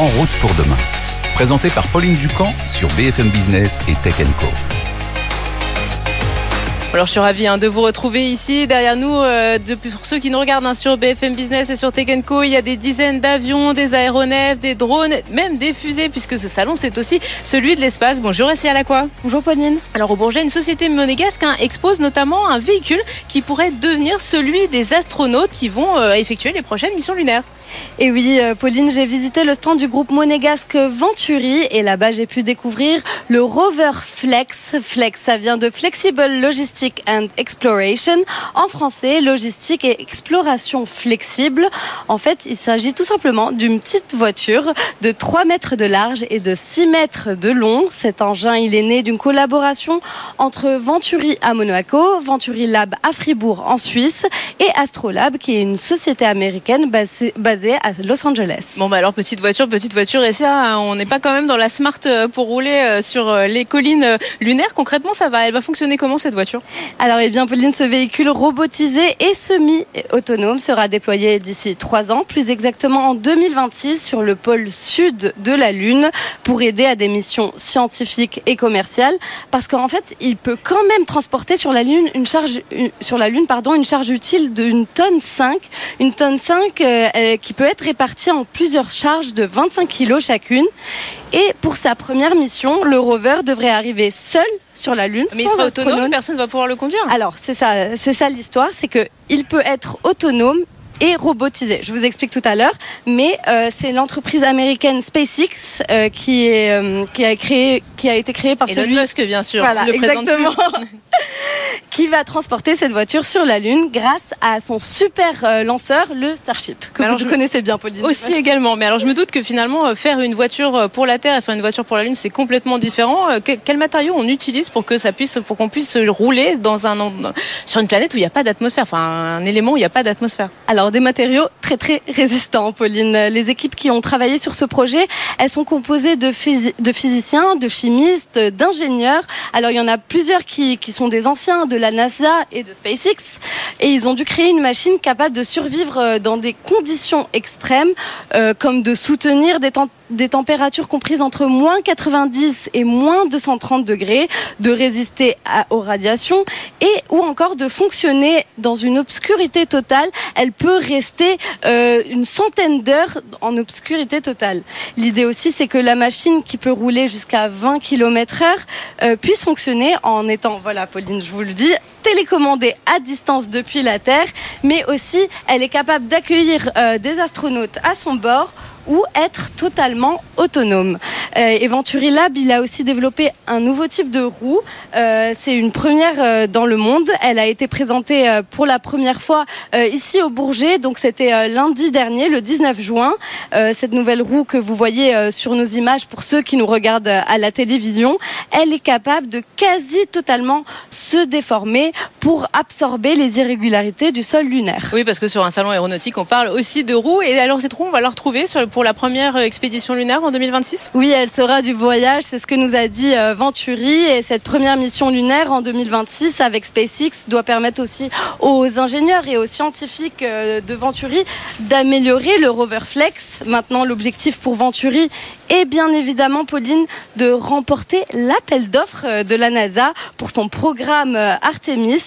En route pour demain. Présenté par Pauline Ducamp sur BFM Business et Tech Co. Alors je suis ravie hein, de vous retrouver ici derrière nous. Euh, pour ceux qui nous regardent hein, sur BFM Business et sur Tech Co, il y a des dizaines d'avions, des aéronefs, des drones, même des fusées, puisque ce salon c'est aussi celui de l'espace. Bonjour Essia Lacroix. Bonjour Pauline. Alors au Bourget, une société monégasque hein, expose notamment un véhicule qui pourrait devenir celui des astronautes qui vont euh, effectuer les prochaines missions lunaires. Et oui, euh, Pauline, j'ai visité le stand du groupe monégasque Venturi et là-bas j'ai pu découvrir le Rover Flex. Flex, ça vient de Flexible Logistic and Exploration. En français, logistique et exploration flexible. En fait, il s'agit tout simplement d'une petite voiture de 3 mètres de large et de 6 mètres de long. Cet engin, il est né d'une collaboration entre Venturi à Monaco, Venturi Lab à Fribourg en Suisse et Astrolab qui est une société américaine basée, basée à Los Angeles. Bon, bah alors, petite voiture, petite voiture, et ça, on n'est pas quand même dans la smart euh, pour rouler euh, sur euh, les collines lunaires. Concrètement, ça va, elle va fonctionner comment cette voiture? Alors, eh bien, Pauline, ce véhicule robotisé et semi-autonome sera déployé d'ici trois ans, plus exactement en 2026 sur le pôle sud de la Lune pour aider à des missions scientifiques et commerciales. Parce qu'en fait, il peut quand même transporter sur la Lune une charge, sur la Lune, pardon, une charge utile d'une tonne 5. Une tonne 5 qui qui peut être réparti en plusieurs charges de 25 kg chacune. Et pour sa première mission, le rover devrait arriver seul sur la Lune. Mais il sera autonome, personne ne va pouvoir le conduire. Alors, c'est ça, c'est ça l'histoire, c'est qu'il peut être autonome et robotisé. Je vous explique tout à l'heure, mais euh, c'est l'entreprise américaine SpaceX euh, qui, est, euh, qui, a créé, qui a été créée par Elon celui... Musk, bien sûr. Voilà, exactement. qui va transporter cette voiture sur la Lune grâce à son super euh, lanceur, le Starship, que alors, vous je connaissez bien, Pauline. Aussi également. Mais alors, je me doute que finalement, euh, faire une voiture euh, pour la Terre et faire une voiture pour la Lune, c'est complètement différent. Quel matériau on utilise pour que ça puisse, pour qu'on puisse rouler dans un, sur une planète où il n'y a pas d'atmosphère, enfin un élément où il n'y a pas d'atmosphère? Alors, des matériaux très très résistants, Pauline. Les équipes qui ont travaillé sur ce projet, elles sont composées de, de physiciens, de chimistes, d'ingénieurs. Alors, il y en a plusieurs qui, qui sont des anciens de la NASA et de SpaceX. Et ils ont dû créer une machine capable de survivre euh, dans des conditions extrêmes, euh, comme de soutenir des, des températures comprises entre moins 90 et moins 230 degrés, de résister aux radiations et ou encore de fonctionner dans une obscurité totale. Elle peut rester euh, une centaine d'heures en obscurité totale. L'idée aussi, c'est que la machine qui peut rouler jusqu'à 20 km heure puisse fonctionner en étant, voilà Pauline, je vous le dis, télécommandée à distance depuis la Terre, mais aussi elle est capable d'accueillir euh, des astronautes à son bord ou être totalement autonome. Euh, Lab, il a aussi développé un nouveau type de roue. Euh, c'est une première euh, dans le monde. Elle a été présentée euh, pour la première fois ici au Bourget. Donc c'était lundi dernier, le 19 juin. cette nouvelle roue que vous voyez sur nos images pour ceux qui nous regardent à la télévision, elle est capable de quasi totalement se déformer pour absorber les irrégularités du sol lunaire. Oui, parce que sur un salon aéronautique, on parle aussi de roues. Et alors cette roue, on va la retrouver pour la première expédition lunaire en 2026 Oui, elle sera du voyage. C'est ce que nous a dit Venturi. Et cette première mission lunaire en 2026 avec SpaceX doit permettre aussi aux ingénieurs et aux scientifiques euh, de Venturi d'améliorer le rover Flex. Maintenant, l'objectif pour Venturi est bien évidemment, Pauline, de remporter l'appel d'offres euh, de la NASA pour son programme euh, Artemis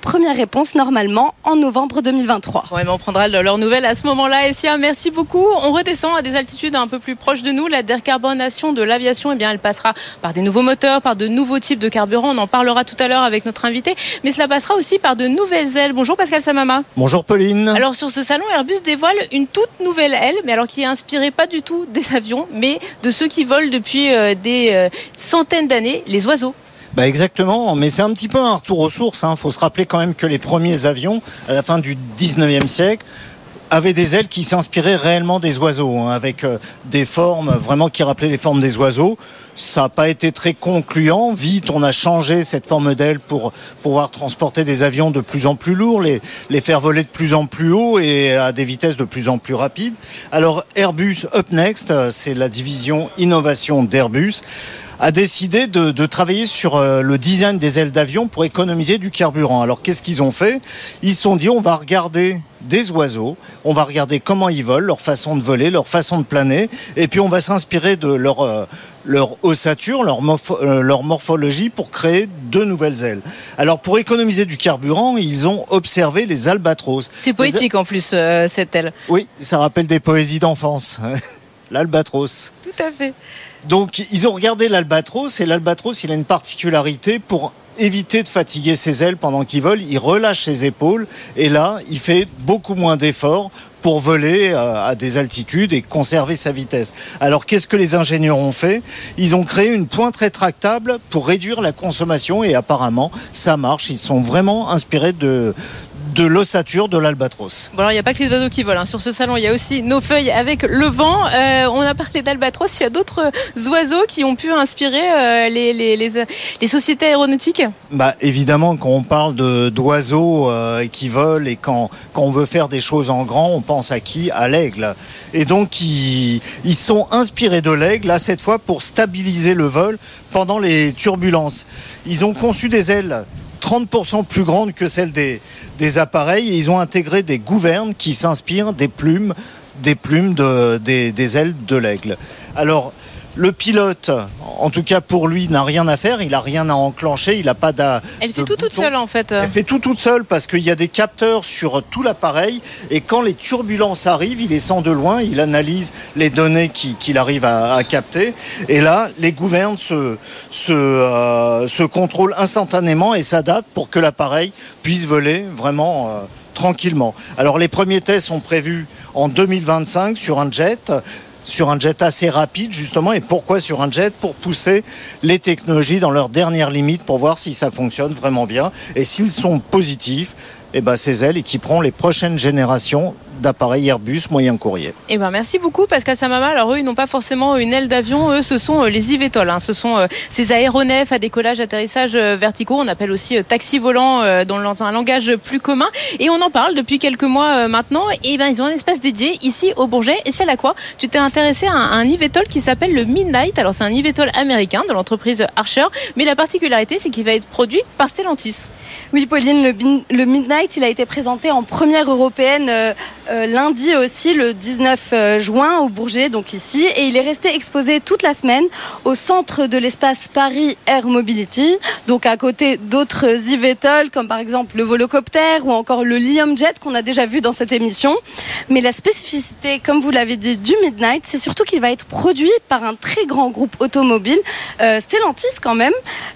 Première réponse normalement en novembre 2023. Ouais, mais on prendra leurs nouvelles à ce moment-là. Essia, merci beaucoup. On redescend à des altitudes un peu plus proches de nous. La décarbonation de l'aviation, eh bien, elle passera par des nouveaux moteurs, par de nouveaux types de carburants. On en parlera tout à l'heure avec notre invité. Mais cela passera aussi par de nouvelles ailes. Bonjour Pascal Samama. Bonjour Pauline. Alors sur ce salon, Airbus dévoile une toute nouvelle aile, mais alors qui est inspirée pas du tout des avions, mais de ceux qui volent depuis euh, des euh, centaines d'années, les oiseaux. Bah exactement, mais c'est un petit peu un retour aux sources. Il hein. faut se rappeler quand même que les premiers avions, à la fin du 19e siècle, avaient des ailes qui s'inspiraient réellement des oiseaux, hein, avec euh, des formes vraiment qui rappelaient les formes des oiseaux. Ça n'a pas été très concluant. Vite, on a changé cette forme d'aile pour pouvoir transporter des avions de plus en plus lourds, les, les faire voler de plus en plus haut et à des vitesses de plus en plus rapides. Alors Airbus Up Next, c'est la division innovation d'Airbus a décidé de, de travailler sur euh, le design des ailes d'avion pour économiser du carburant. Alors qu'est-ce qu'ils ont fait? Ils se sont dit on va regarder des oiseaux, on va regarder comment ils volent, leur façon de voler, leur façon de planer, et puis on va s'inspirer de leur, euh, leur ossature, leur, euh, leur morphologie pour créer de nouvelles ailes. Alors pour économiser du carburant, ils ont observé les albatros. C'est poétique en plus, euh, cette aile. Oui, ça rappelle des poésies d'enfance. L'albatros. Tout à fait. Donc ils ont regardé l'albatros et l'albatros il a une particularité pour éviter de fatiguer ses ailes pendant qu'il vole, il relâche ses épaules et là, il fait beaucoup moins d'efforts pour voler euh, à des altitudes et conserver sa vitesse. Alors qu'est-ce que les ingénieurs ont fait? Ils ont créé une pointe rétractable pour réduire la consommation et apparemment ça marche. Ils sont vraiment inspirés de, de l'ossature de l'albatros. Bon alors il n'y a pas que les oiseaux qui volent. Hein. Sur ce salon, il y a aussi nos feuilles avec le vent. Euh, on a parlé d'albatros. Il y a d'autres oiseaux qui ont pu inspirer euh, les, les, les, les, sociétés aéronautiques? Bah, Évidemment, quand on parle d'oiseaux euh, qui volent et quand, quand on veut faire des choses en grand, on pense à qui? À l'aigle. Et donc, ils, ils sont inspirés de l'aigle, là, cette fois, pour stabiliser le vol pendant les turbulences. Ils ont conçu des ailes 30% plus grandes que celles des, appareils ils ont intégré des gouvernes qui s'inspirent des plumes, des plumes de, des, des ailes de l'aigle. Alors, le pilote, en tout cas pour lui, n'a rien à faire, il n'a rien à enclencher, il n'a pas d'a. Elle fait tout toute seule en fait. Elle fait tout toute seule parce qu'il y a des capteurs sur tout l'appareil et quand les turbulences arrivent, il les sent de loin, il analyse les données qu'il arrive à, à, capter et là, les gouvernes se, se, euh, se contrôlent instantanément et s'adaptent pour que l'appareil puisse voler vraiment euh, tranquillement. Alors les premiers tests sont prévus en 2025 sur un jet sur un jet assez rapide justement et pourquoi sur un jet pour pousser les technologies dans leurs dernières limites pour voir si ça fonctionne vraiment bien. Et s'ils sont positifs et ben ces ailes équiperont les prochaines générations d'appareils Airbus moyen courrier. Eh ben merci beaucoup Pascal Samama. Alors eux ils n'ont pas forcément une aile d'avion, eux ce sont les IVTOL, hein. ce sont euh, ces aéronefs à décollage, atterrissage euh, verticaux, on appelle aussi euh, taxi volant euh, dans un langage plus commun et on en parle depuis quelques mois euh, maintenant. Et ben ils ont un espace dédié ici au Bourget et c'est à quoi? Tu t'es intéressé à un, un IVTOL qui s'appelle le Midnight. Alors c'est un IVTOL américain de l'entreprise Archer, mais la particularité c'est qu'il va être produit par Stellantis. Oui Pauline, le, le Midnight il a été présenté en première européenne euh, lundi aussi, le 19 juin, au Bourget, donc ici, et il est resté exposé toute la semaine au centre de l'espace Paris Air Mobility, donc à côté d'autres eVTOL, comme par exemple le Volocopter ou encore le Liam Jet qu'on a déjà vu dans cette émission. Mais la spécificité, comme vous l'avez dit, du Midnight, c'est surtout qu'il va être produit par un très grand groupe automobile, euh, Stellantis quand même.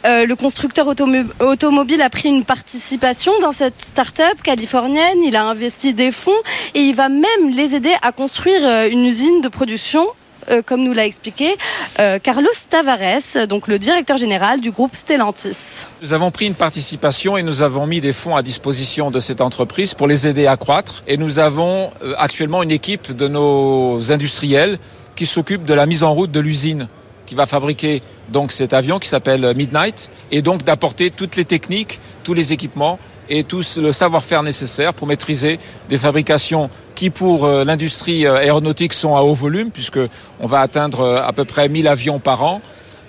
Euh, le constructeur automo automobile a pris une participation dans cette start-up californienne, il a investi des fonds et il va même les aider à construire une usine de production euh, comme nous l'a expliqué euh, Carlos Tavares, le directeur général du groupe Stellantis. Nous avons pris une participation et nous avons mis des fonds à disposition de cette entreprise pour les aider à croître. Et nous avons euh, actuellement une équipe de nos industriels qui s'occupe de la mise en route de l'usine qui va fabriquer cet avion qui s'appelle Midnight et donc d'apporter toutes les techniques, tous les équipements et tout le savoir-faire nécessaire pour maîtriser des fabrications qui pour euh, l'industrie aéronautique sont à haut volume puisque on va atteindre euh, à peu près 1000 avions par an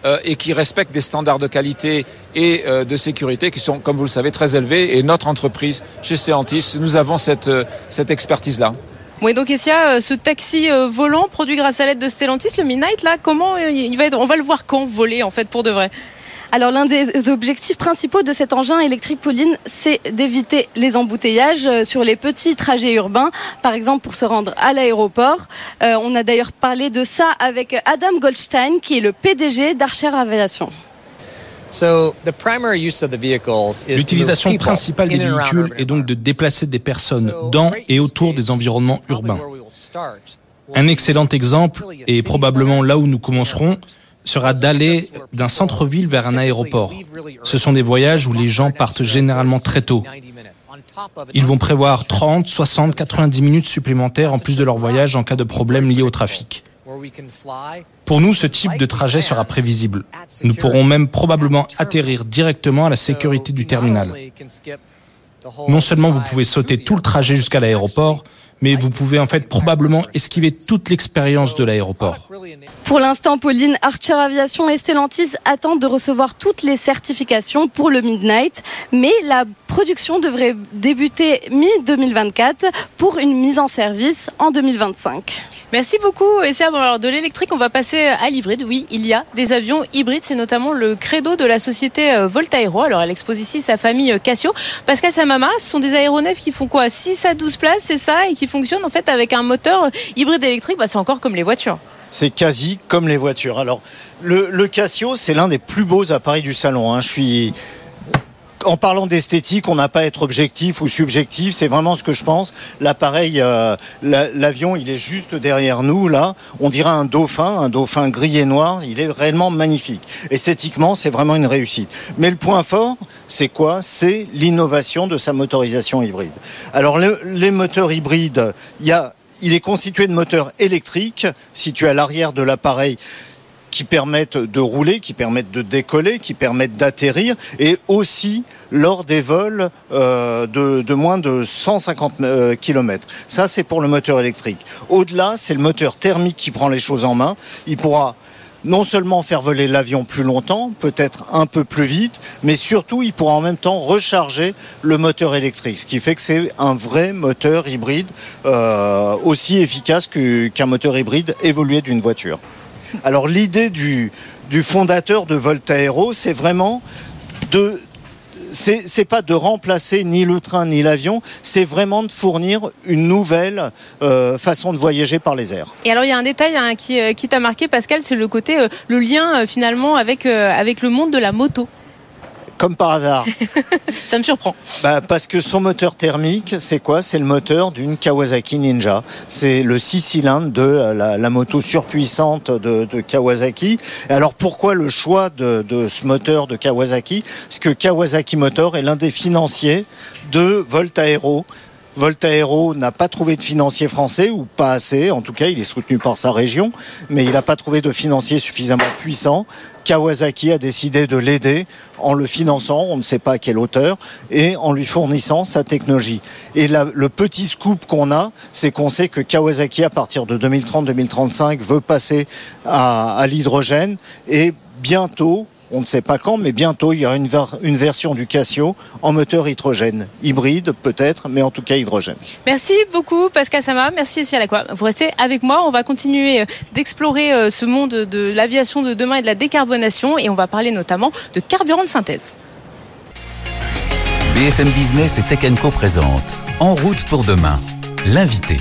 euh, et qui respectent des standards de qualité et euh, de sécurité qui sont comme vous le savez très élevés et notre entreprise chez Stellantis nous avons cette, cette expertise là. Oui, donc il y a ce taxi volant produit grâce à l'aide de Stellantis, le Midnight, là, comment il va être, on va le voir quand voler en fait pour de vrai? Alors l'un des objectifs principaux de cet engin électrique Pauline, c'est d'éviter les embouteillages sur les petits trajets urbains, par exemple pour se rendre à l'aéroport. Euh, on a d'ailleurs parlé de ça avec Adam Goldstein, qui est le PDG d'Archer Aviation. L'utilisation principale des véhicules est donc de déplacer des personnes dans et autour des environnements urbains. Un excellent exemple, et probablement là où nous commencerons, sera d'aller d'un centre-ville vers un aéroport. Ce sont des voyages où les gens partent généralement très tôt. Ils vont prévoir 30, 60, 90 minutes supplémentaires en plus de leur voyage en cas de problème lié au trafic. Pour nous, ce type de trajet sera prévisible. Nous pourrons même probablement atterrir directement à la sécurité du terminal. Non seulement vous pouvez sauter tout le trajet jusqu'à l'aéroport, mais vous pouvez en fait probablement esquiver toute l'expérience de l'aéroport. Pour l'instant, Pauline, Archer Aviation et Stellantis attendent de recevoir toutes les certifications pour le Midnight, mais la production devrait débuter mi-2024 pour une mise en service en 2025. Merci beaucoup. Et c'est alors de l'électrique, on va passer à l'hybride. Oui, il y a des avions hybrides. C'est notamment le credo de la société euh, Voltaero. Alors, elle expose ici sa famille euh, Casio. Pascal Samama, ce sont des aéronefs qui font quoi? 6 à 12 places, c'est ça, et qui fonctionnent en fait avec un moteur hybride électrique. Bah, c'est encore comme les voitures c'est quasi comme les voitures. Alors, le, le Casio, c'est l'un des plus beaux appareils du salon. Hein. Je suis en parlant d'esthétique, on n'a pas à être objectif ou subjectif, c'est vraiment ce que je pense. L'appareil, euh, l'avion, il est juste derrière nous, là. On dirait un dauphin, un dauphin gris et noir. Il est réellement magnifique. Esthétiquement, c'est vraiment une réussite. Mais le point fort, c'est quoi? C'est l'innovation de sa motorisation hybride. Alors, les moteurs hybrides, il est constitué de moteurs électriques situés à l'arrière de l'appareil qui permettent de rouler, qui permettent de décoller, qui permettent d'atterrir, et aussi lors des vols euh, de, moins de 150 euh, km. Ça, c'est pour le moteur électrique. Au-delà, c'est le moteur thermique qui prend les choses en main. Il pourra non seulement faire voler l'avion plus longtemps, peut-être un peu plus vite, mais surtout il pourra en même temps recharger le moteur électrique, ce qui fait que c'est un vrai moteur hybride euh, aussi efficace qu'un moteur hybride évolué d'une voiture. Alors l'idée du, fondateur de Voltaero, c'est vraiment de c'est pas de remplacer ni le train ni l'avion, c'est vraiment de fournir une nouvelle euh, façon de voyager par les airs. Et alors il y a un détail hein, euh, qui, t'a marqué Pascal, c'est le côté, euh, le lien finalement avec, avec le monde de la moto comme par hasard. Ça me surprend. Bah, parce que son moteur thermique, c'est quoi? C'est le moteur d'une Kawasaki Ninja. C'est le 6 cylindres de la, moto surpuissante de, Kawasaki. alors pourquoi le choix de, de, ce moteur de Kawasaki? Parce que Kawasaki Motor est l'un des financiers de Voltaero Voltaero n'a pas trouvé de financier français, ou pas assez, en tout cas il est soutenu par sa région, mais il n'a pas trouvé de financier suffisamment puissant. Kawasaki a décidé de l'aider en le finançant, on ne sait pas à quelle hauteur, et en lui fournissant sa technologie. Et le petit scoop qu'on a, c'est qu'on sait que Kawasaki, à partir de 2030-2035, veut passer à, à l'hydrogène, et bientôt, on ne sait pas quand, mais bientôt, il y aura une, une, version du Casio en moteur hydrogène. Hybride, peut-être, mais en tout cas hydrogène. Merci beaucoup, Pascal Sama. Merci, quoi Vous restez avec moi. On va continuer euh, d'explorer euh, ce monde de l'aviation de demain et de la décarbonation. Et on va parler notamment de carburant de synthèse. BFM Business et Tech Co présente En route pour demain. L'invité.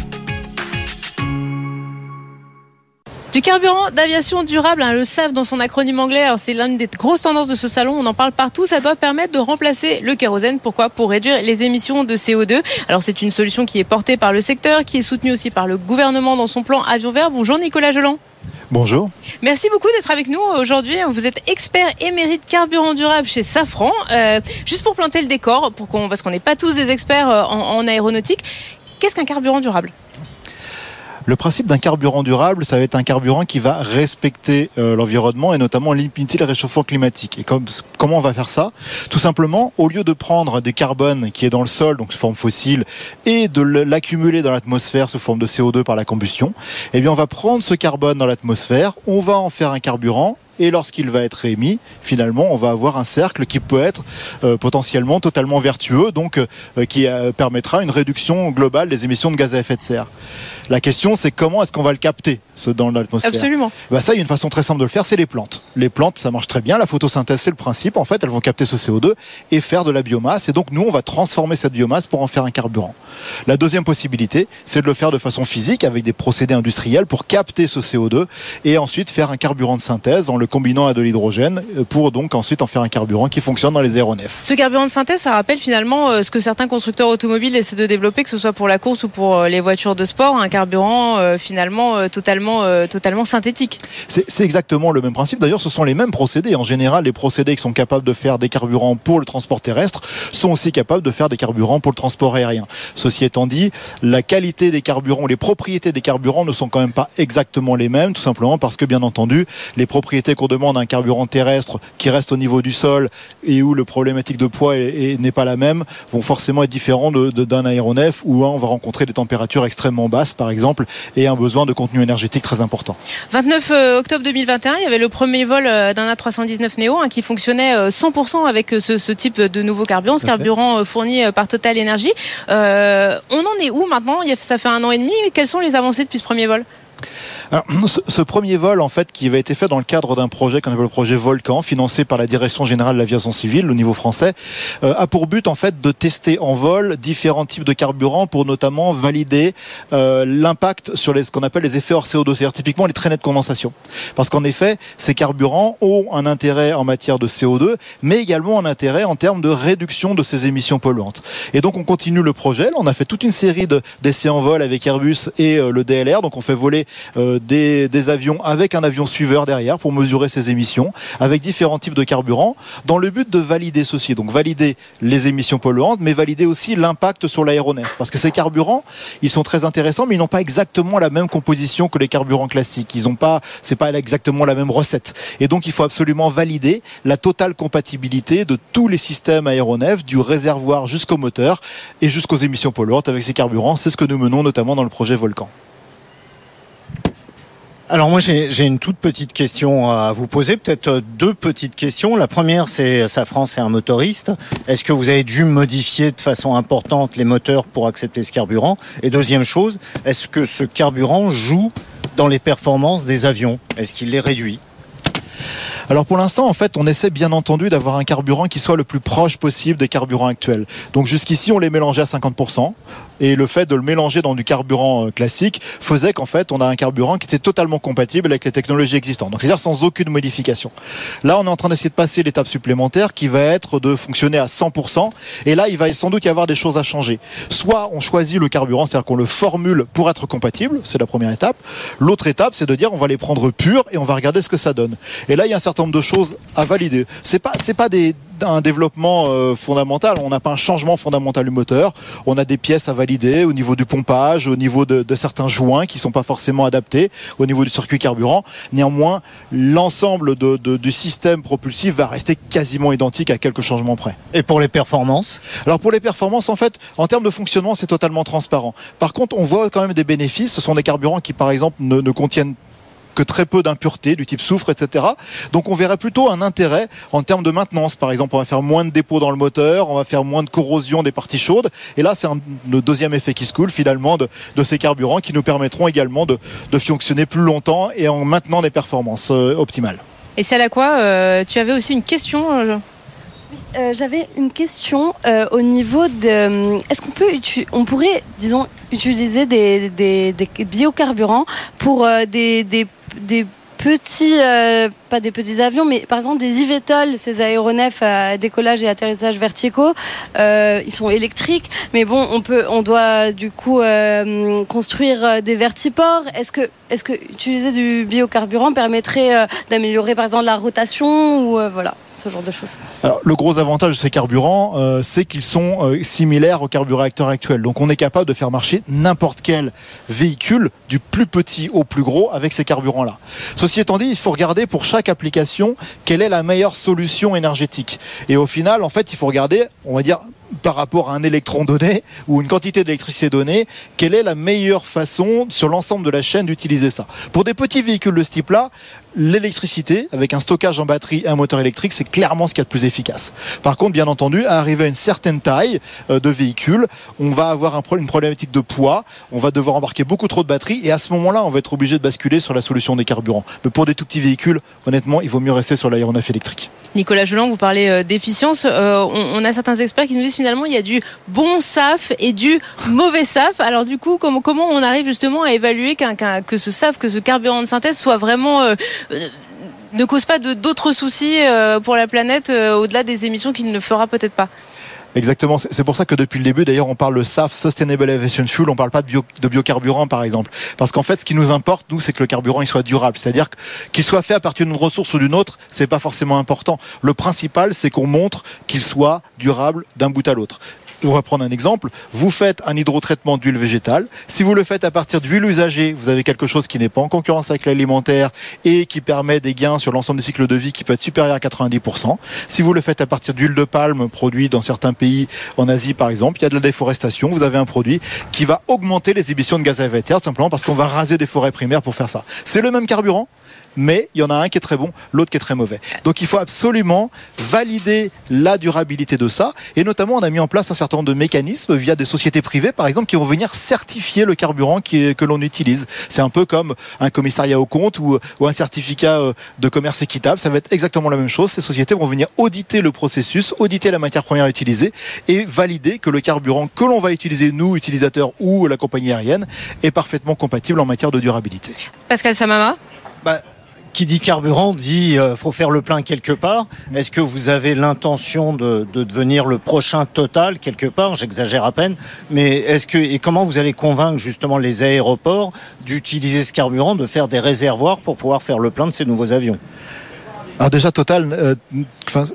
Du carburant d'aviation durable, hein, le SAF dans son acronyme anglais, c'est l'une des grosses tendances de ce salon, on en parle partout, ça doit permettre de remplacer le kérosène. Pourquoi? Pour réduire les émissions de CO2. Alors c'est une solution qui est portée par le secteur, qui est soutenue aussi par le gouvernement dans son plan Avion Vert. Bonjour Nicolas Geland. Bonjour. Merci beaucoup d'être avec nous aujourd'hui. Vous êtes expert émérite carburant durable chez Safran. Euh, juste pour planter le décor, pour qu'on, parce qu'on n'est pas tous des experts euh, en aéronautique, qu'est-ce qu'un carburant durable? Le principe d'un carburant durable, ça va être un carburant qui va respecter euh, l'environnement et notamment limiter le réchauffement climatique. Et comme, comment on va faire ça? Tout simplement, au lieu de prendre des carbones qui est dans le sol, donc sous forme fossile, et de l'accumuler dans l'atmosphère sous forme de CO2 par la combustion, eh bien on va prendre ce carbone dans l'atmosphère, on va en faire un carburant et lorsqu'il va être émis, finalement, on va avoir un cercle qui peut être euh, potentiellement totalement vertueux, donc euh, qui permettra une réduction globale des émissions de gaz à effet de serre. La question, c'est comment est-ce qu'on va le capter ce, dans l'atmosphère? Absolument. Bah ça, il y a une façon très simple de le faire, c'est les plantes. Les plantes, ça marche très bien. La photosynthèse, c'est le principe. En fait, elles vont capter ce CO2 et faire de la biomasse. Et donc, nous, on va transformer cette biomasse pour en faire un carburant. La deuxième possibilité, c'est de le faire de façon physique avec des procédés industriels pour capter ce CO2 et ensuite faire un carburant de synthèse en le combinant à de l'hydrogène pour donc ensuite en faire un carburant qui fonctionne dans les aéronefs. Ce carburant de synthèse, ça rappelle finalement euh, ce que certains constructeurs automobiles essaient de développer, que ce soit pour la course ou pour euh, les voitures de sport, un carburant finalement totalement, totalement synthétique. C'est exactement le même principe. D'ailleurs, ce sont les mêmes procédés. En général, les procédés qui sont capables de faire des carburants pour le transport terrestre sont aussi capables de faire des carburants pour le transport aérien. Ceci étant dit, la qualité des carburants, les propriétés des carburants ne sont quand même pas exactement les mêmes, tout simplement parce que, bien entendu, les propriétés qu'on demande à un carburant terrestre qui reste au niveau du sol et où le problématique de poids n'est pas la même, vont forcément être différents d'un aéronef où on va rencontrer des températures extrêmement basses, par exemple, et un besoin de contenu énergétique très important. 29 euh, octobre 2021, il y avait le premier vol euh, d'un A319 Neo hein, qui fonctionnait 100% euh, avec ce, type de nouveau carburant, ce carburant fourni par Total Energy. on en est où maintenant? Ça fait un an et demi. Quelles sont les avancées depuis ce premier vol? Alors, ce, premier vol, en fait, qui avait été fait dans le cadre d'un projet qu'on appelle le projet Volcan, financé par la Direction générale de l'aviation civile au niveau français, euh, a pour but, en fait, de tester en vol différents types de carburants pour notamment valider euh, l'impact sur les, ce qu'on appelle les effets hors CO2, c'est-à-dire typiquement les traînées de condensation. Parce qu'en effet, ces carburants ont un intérêt en matière de CO2, mais également un intérêt en termes de réduction de ces émissions polluantes. Et donc, on continue le projet. on a fait toute une série d'essais en vol avec Airbus et euh, le DLR. Donc, on fait voler des, avions avec un avion suiveur derrière pour mesurer ses émissions, avec différents types de carburants, dans le but de valider ceci. Donc valider les émissions polluantes, mais valider aussi l'impact sur l'aéronef. Parce que ces carburants, ils sont très intéressants, mais ils n'ont pas exactement la même composition que les carburants classiques. Ils n'ont pas, c'est pas exactement la même recette. Et donc il faut absolument valider la totale compatibilité de tous les systèmes aéronefs, du réservoir jusqu'au moteur et jusqu'aux émissions polluantes avec ces carburants. C'est ce que nous menons notamment dans le projet Volcan. Alors moi j'ai une toute petite question à vous poser, peut-être euh, deux petites questions. La première c'est Safran c'est un motoriste. Est-ce que vous avez dû modifier de façon importante les moteurs pour accepter ce carburant? Et deuxième chose, est-ce que ce carburant joue dans les performances des avions? Est-ce qu'il les réduit? Alors pour l'instant, en fait, on essaie bien entendu d'avoir un carburant qui soit le plus proche possible des carburants actuels. Donc jusqu'ici, on les mélangeait à 50% et le fait de le mélanger dans du carburant euh, classique faisait qu'en fait on a un carburant qui était totalement compatible avec les technologies existantes. Donc c'est-à-dire sans aucune modification. Là on est en train d'essayer de passer l'étape supplémentaire qui va être de fonctionner à 100% et là il va sans doute y avoir des choses à changer. Soit on choisit le carburant, c'est-à-dire qu'on le formule pour être compatible, c'est la première étape. L'autre étape c'est de dire on va les prendre purs et on va regarder ce que ça donne. Et là il y a un certain nombre de choses à valider. C'est pas c'est pas des un développement euh, fondamental. On n'a pas un changement fondamental du moteur. On a des pièces à valider au niveau du pompage, au niveau de, certains joints qui sont pas forcément adaptés, au niveau du circuit carburant. Néanmoins, l'ensemble du système propulsif va rester quasiment identique à quelques changements près. Et pour les performances Alors pour les performances, en fait, en termes de fonctionnement, c'est totalement transparent. Par contre, on voit quand même des bénéfices. Ce sont des carburants qui, par exemple, ne, ne contiennent que très peu d'impuretés du type soufre, etc. Donc on verrait plutôt un intérêt en termes de maintenance. Par exemple, on va faire moins de dépôts dans le moteur, on va faire moins de corrosion des parties chaudes. Et là, c'est le deuxième effet qui se coule finalement de, ces carburants qui nous permettront également de, fonctionner plus longtemps et en maintenant des performances euh, optimales. Et c'est à la quoi euh, Tu avais aussi une question euh, J'avais une question au niveau de. Est-ce qu'on peut, on pourrait, disons, utiliser des, des, biocarburants pour des, des des petits, euh, pas des petits avions, mais par exemple des eVTOL, ces aéronefs à décollage et atterrissage verticaux, euh, ils sont électriques, mais bon, on peut, on doit du coup euh, construire des vertiports. Est-ce que, est-ce que utiliser du biocarburant permettrait d'améliorer par exemple la rotation ou voilà ce genre de choses Alors, le gros avantage de ces carburants, c'est qu'ils sont similaires aux carburéacteurs actuels. Donc, on est capable de faire marcher n'importe quel véhicule, du plus petit au plus gros, avec ces carburants-là. Ceci étant dit, il faut regarder pour chaque application quelle est la meilleure solution énergétique. Et au final, en fait, il faut regarder, on va dire, par rapport à un électron donné ou une quantité d'électricité donnée, quelle est la meilleure façon sur l'ensemble de la chaîne d'utiliser ça? Pour des petits véhicules de ce type-là, l'électricité, avec un stockage en batterie et un moteur électrique, c'est clairement ce qui est le plus efficace. Par contre, bien entendu, à arriver à une certaine taille euh, de véhicule, on va avoir une problématique de poids, on va devoir embarquer beaucoup trop de batterie, et à ce moment-là, on va être obligé de basculer sur la solution des carburants. Mais pour des tout petits véhicules, honnêtement, il vaut mieux rester sur l'aéronef électrique. Nicolas Jolan, vous parlez euh, d'efficience. Euh, on, a certains experts qui nous disent finalement il y a du bon SAF et du mauvais SAF. Alors du coup, comment, comment on arrive justement à évaluer que ce SAF, que ce carburant de synthèse soit vraiment euh, ne cause pas d'autres soucis pour la planète au-delà des émissions qu'il ne fera peut-être pas? Exactement. C'est pour ça que depuis le début, d'ailleurs, on parle de SAF, Sustainable Aviation Fuel. On parle pas de, de biocarburant, par exemple, parce qu'en fait, ce qui nous importe, nous, c'est que le carburant il soit durable. C'est-à-dire qu'il soit fait à partir d'une ressource ou d'une autre, c'est pas forcément important. Le principal, c'est qu'on montre qu'il soit durable d'un bout à l'autre. Je vais prendre un exemple. Vous faites un hydrotraitement d'huile végétale. Si vous le faites à partir d'huile usagée, vous avez quelque chose qui n'est pas en concurrence avec l'alimentaire et qui permet des gains sur l'ensemble des cycles de vie qui peut être supérieur à 90%. Si vous le faites à partir d'huile de palme produit dans certains pays, en Asie par exemple, il y a de la déforestation, vous avez un produit qui va augmenter les émissions de gaz à effet de serre simplement parce qu'on va raser des forêts primaires pour faire ça. C'est le même carburant, mais il y en a un qui est très bon, l'autre qui est très mauvais. Donc il faut absolument valider la durabilité de ça, et notamment on a mis en place un certain nombre de mécanismes via des sociétés privées, par exemple, qui vont venir certifier le carburant qui que l'on utilise. C'est un peu comme un commissariat au compte ou, ou un certificat euh, de commerce équitable, ça va être exactement la même chose. Ces sociétés vont venir auditer le processus, auditer la matière première utilisée et valider que le carburant que l'on va utiliser, nous, utilisateurs ou la compagnie aérienne, est parfaitement compatible en matière de durabilité. Pascal Samama? Bah, qui dit carburant dit euh, faut faire le plein quelque part. Est-ce que vous avez l'intention de, de, devenir le prochain Total quelque part? J'exagère à peine, mais est-ce que et comment vous allez convaincre justement les aéroports d'utiliser ce carburant, de faire des réservoirs pour pouvoir faire le plein de ces nouveaux avions? Alors déjà Total, euh,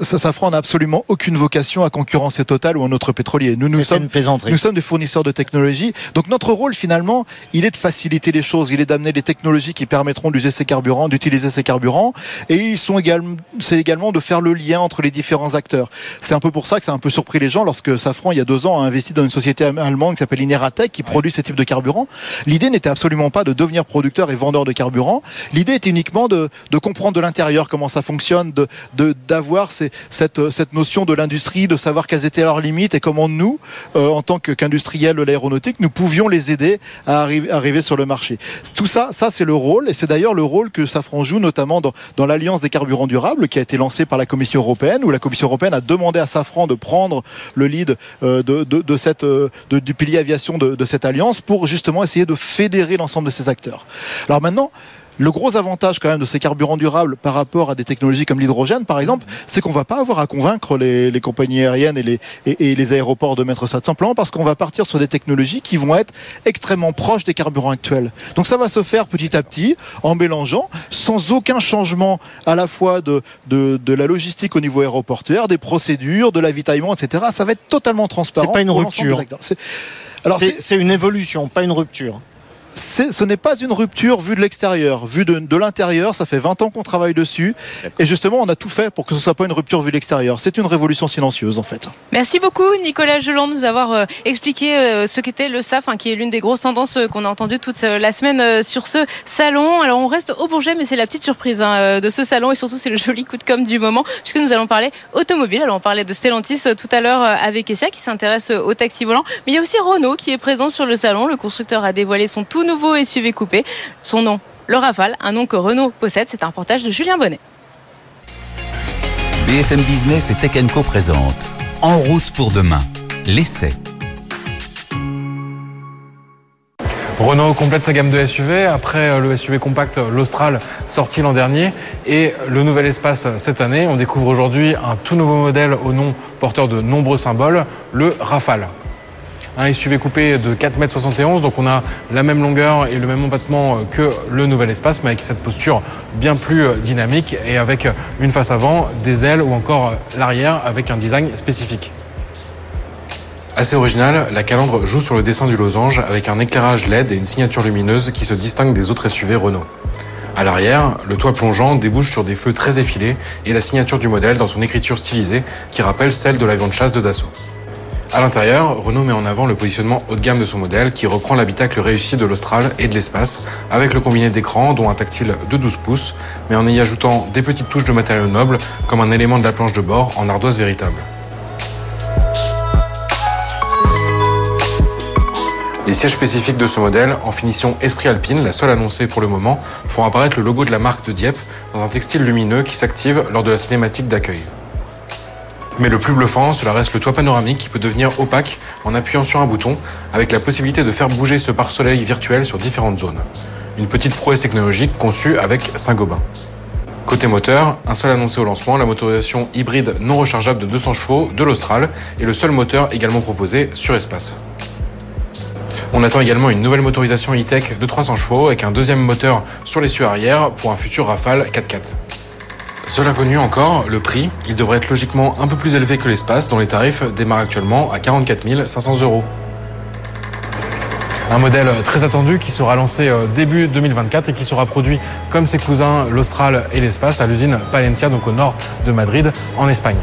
Safran n'a absolument aucune vocation à concurrencer Total ou un autre pétrolier. Nous nous sommes, nous sommes des fournisseurs de technologie. Donc notre rôle finalement, il est de faciliter les choses, il est d'amener les technologies qui permettront d'user ces carburants, d'utiliser ces carburants, et ils sont également, c'est également de faire le lien entre les différents acteurs. C'est un peu pour ça que ça a un peu surpris les gens lorsque Safran il y a deux ans a investi dans une société allemande qui s'appelle Ineratec qui produit ces types de carburants. L'idée n'était absolument pas de devenir producteur et vendeur de carburant. L'idée était uniquement de, de comprendre de l'intérieur comment ça fonctionne, de d'avoir cette cette notion de l'industrie, de savoir quelles étaient leurs limites et comment nous, euh, en tant qu'industriels de l'aéronautique, nous pouvions les aider à arriver, arriver sur le marché. Tout ça, ça c'est le rôle et c'est d'ailleurs le rôle que Safran joue notamment dans, dans l'alliance des carburants durables qui a été lancée par la Commission européenne où la Commission européenne a demandé à Safran de prendre le lead euh, de, de, de, cette euh, du pilier aviation de, de cette alliance pour justement essayer de fédérer l'ensemble de ces acteurs. Alors maintenant, le gros avantage quand même de ces carburants durables par rapport à des technologies comme l'hydrogène, par exemple, c'est qu'on va pas avoir à convaincre les, les compagnies aériennes et les, et, et, les aéroports de mettre ça, simplement parce qu'on va partir sur des technologies qui vont être extrêmement proches des carburants actuels. Donc ça va se faire petit à petit en mélangeant, sans aucun changement à la fois de, de, de la logistique au niveau aéroportuaire, des procédures, de l'avitaillement, etc. Ça va être totalement transparent. C'est pas une rupture. Alors c'est une évolution, pas une rupture ce n'est pas une rupture vue de l'extérieur. Vue de, de l'intérieur, ça fait 20 ans qu'on travaille dessus. Et justement, on a tout fait pour que ce soit pas une rupture vue de l'extérieur. C'est une révolution silencieuse, en fait. Merci beaucoup, Nicolas Geland, de nous avoir euh, expliqué euh, ce qu'était le SAF, hein, qui est l'une des grosses tendances euh, qu'on a entendues toute la semaine sur ce salon. Alors, on reste au Bourget, mais c'est la petite surprise hein, de ce salon. Et surtout, c'est le joli coup de com' du moment, puisque nous allons parler automobile. Alors, on parlait de Stellantis tout à l'heure avec Essia, qui s'intéresse au taxi volant. Mais il y a aussi Renault qui est présent sur le salon. Le constructeur a dévoilé son tout nouveau SUV coupé. Son nom, le Rafale, un nom que Renault possède. C'est un reportage de Julien Bonnet. BFM Business et Tech Co présente En route pour demain, l'essai. Renault complète sa gamme de SUV après le SUV compact l'Austral sorti l'an dernier et le nouvel espace cette année. On découvre aujourd'hui un tout nouveau modèle au nom porteur de nombreux symboles, le Rafale un SUV coupé de 4,71 m. Donc on a la même longueur et le même empattement que le nouvel espace, mais avec cette posture bien plus dynamique et avec une face avant, des ailes ou encore l'arrière avec un design spécifique. Assez original, la calandre joue sur le dessin du losange avec un éclairage LED et une signature lumineuse qui se distingue des autres SUV Renault. À l'arrière, le toit plongeant débouche sur des feux très effilés et la signature du modèle dans son écriture stylisée qui rappelle celle de l'avion de chasse de Dassault. À l'intérieur, Renault met en avant le positionnement haut de gamme de son modèle qui reprend l'habitacle réussi de l'Austral et de l'espace avec le combiné d'écran dont un tactile de 12 pouces mais en y ajoutant des petites touches de matériaux nobles comme un élément de la planche de bord en ardoise véritable. Les sièges spécifiques de ce modèle, en finition Esprit Alpine, la seule annoncée pour le moment, font apparaître le logo de la marque de Dieppe dans un textile lumineux qui s'active lors de la cinématique d'accueil. Mais le plus bluffant, cela reste le toit panoramique qui peut devenir opaque en appuyant sur un bouton, avec la possibilité de faire bouger ce pare-soleil virtuel sur différentes zones. Une petite prouesse technologique conçue avec Saint-Gobain. Côté moteur, un seul annoncé au lancement, la motorisation hybride non rechargeable de 200 chevaux de l'Austral et le seul moteur également proposé sur espace. On attend également une nouvelle motorisation e-tech de 300 chevaux avec un deuxième moteur sur l'essieu arrière pour un futur Rafale 4x4. Seul inconnu encore, le prix. Il devrait être logiquement un peu plus élevé que l'espace dont les tarifs démarrent actuellement à 44 500 euros. Un modèle très attendu qui sera lancé euh, début 2024 et qui sera produit comme ses cousins l'Austral et l'Espace à l'usine Palencia, donc au nord de Madrid, en Espagne.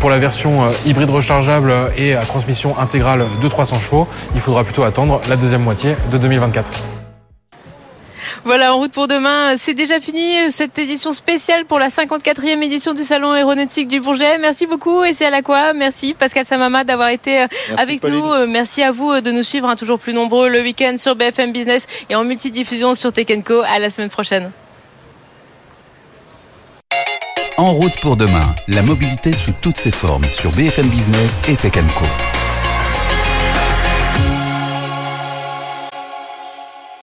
Pour la version euh, hybride rechargeable et à transmission intégrale de 300 chevaux, il faudra plutôt attendre la deuxième moitié de 2024. Voilà, en route pour demain, c'est déjà fini euh, cette édition spéciale pour la 54e édition du Salon aéronautique du Bourget. Merci beaucoup et c'est à la quoi Merci Pascal Samama d'avoir été euh, avec nous. Euh, merci à vous de nous suivre, hein, toujours plus nombreux le week-end sur BFM Business et en multidiffusion sur Tech À la semaine prochaine. En route pour demain, la mobilité sous toutes ses formes sur BFM Business et Tech